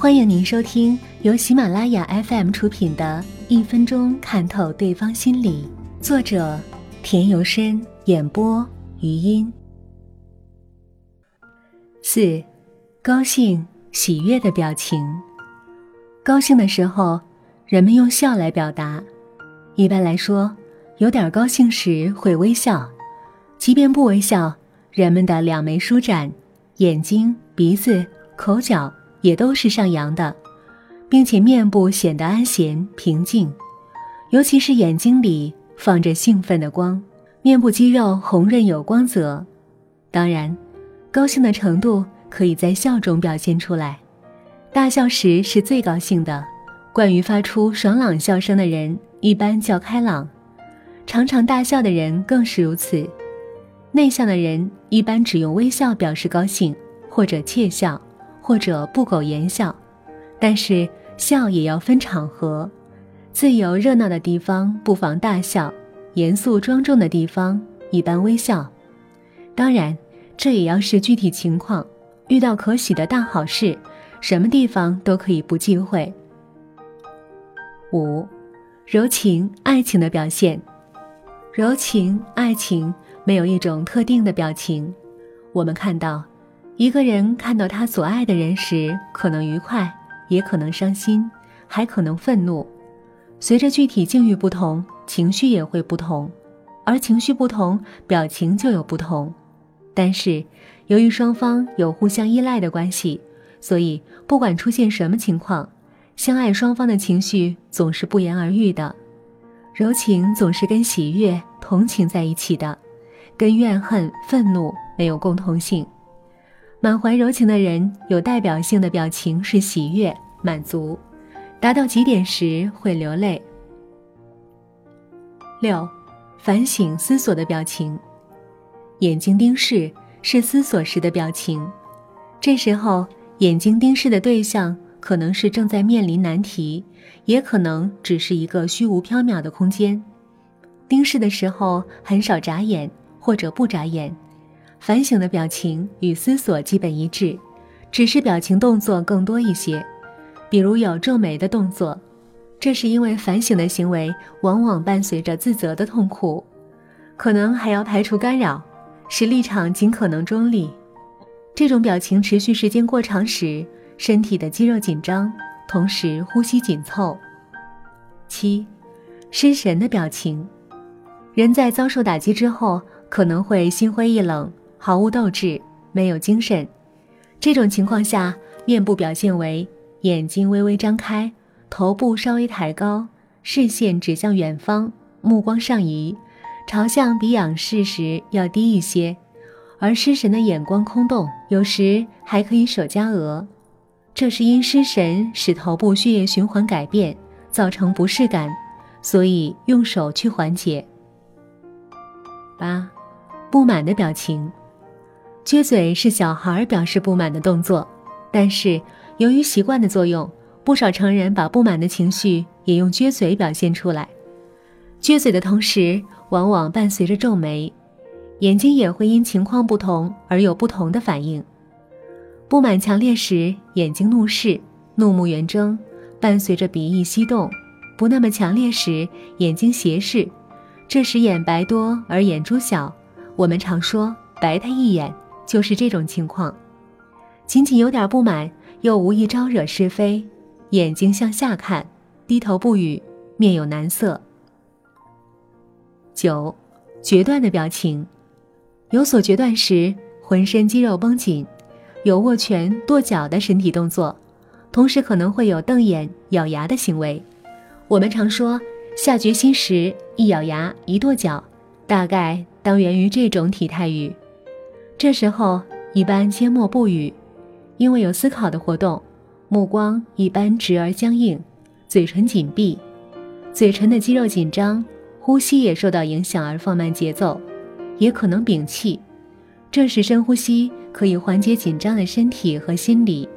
欢迎您收听由喜马拉雅 FM 出品的《一分钟看透对方心理》，作者田由深，演播余音。四，高兴、喜悦的表情。高兴的时候，人们用笑来表达。一般来说，有点高兴时会微笑，即便不微笑，人们的两眉舒展，眼睛、鼻子、口角。也都是上扬的，并且面部显得安闲平静，尤其是眼睛里放着兴奋的光，面部肌肉红润有光泽。当然，高兴的程度可以在笑中表现出来。大笑时是最高兴的，惯于发出爽朗笑声的人一般较开朗，常常大笑的人更是如此。内向的人一般只用微笑表示高兴或者窃笑。或者不苟言笑，但是笑也要分场合，自由热闹的地方不妨大笑，严肃庄重的地方一般微笑。当然，这也要视具体情况，遇到可喜的大好事，什么地方都可以不忌讳。五，柔情爱情的表现，柔情爱情没有一种特定的表情，我们看到。一个人看到他所爱的人时，可能愉快，也可能伤心，还可能愤怒。随着具体境遇不同，情绪也会不同，而情绪不同，表情就有不同。但是，由于双方有互相依赖的关系，所以不管出现什么情况，相爱双方的情绪总是不言而喻的。柔情总是跟喜悦、同情在一起的，跟怨恨、愤怒没有共同性。满怀柔情的人，有代表性的表情是喜悦、满足，达到极点时会流泪。六，反省思索的表情，眼睛盯视是思索时的表情，这时候眼睛盯视的对象可能是正在面临难题，也可能只是一个虚无缥缈的空间。盯视的时候很少眨眼或者不眨眼。反省的表情与思索基本一致，只是表情动作更多一些，比如有皱眉的动作，这是因为反省的行为往往伴随着自责的痛苦，可能还要排除干扰，使立场尽可能中立。这种表情持续时间过长时，身体的肌肉紧张，同时呼吸紧凑。七，失神的表情，人在遭受打击之后可能会心灰意冷。毫无斗志，没有精神。这种情况下，面部表现为眼睛微微张开，头部稍微抬高，视线指向远方，目光上移，朝向比仰视时要低一些。而失神的眼光空洞，有时还可以手夹额，这是因失神使头部血液循环改变，造成不适感，所以用手去缓解。八，不满的表情。撅嘴是小孩表示不满的动作，但是由于习惯的作用，不少成人把不满的情绪也用撅嘴表现出来。撅嘴的同时，往往伴随着皱眉，眼睛也会因情况不同而有不同的反应。不满强烈时，眼睛怒视，怒目圆睁，伴随着鼻翼翕动；不那么强烈时，眼睛斜视，这时眼白多而眼珠小。我们常说白他一眼。就是这种情况，仅仅有点不满，又无意招惹是非，眼睛向下看，低头不语，面有难色。九，决断的表情，有所决断时，浑身肌肉绷紧，有握拳、跺脚的身体动作，同时可能会有瞪眼、咬牙的行为。我们常说，下决心时一咬牙、一跺脚，大概当源于这种体态语。这时候一般缄默不语，因为有思考的活动，目光一般直而僵硬，嘴唇紧闭，嘴唇的肌肉紧张，呼吸也受到影响而放慢节奏，也可能屏气。这时深呼吸可以缓解紧张的身体和心理，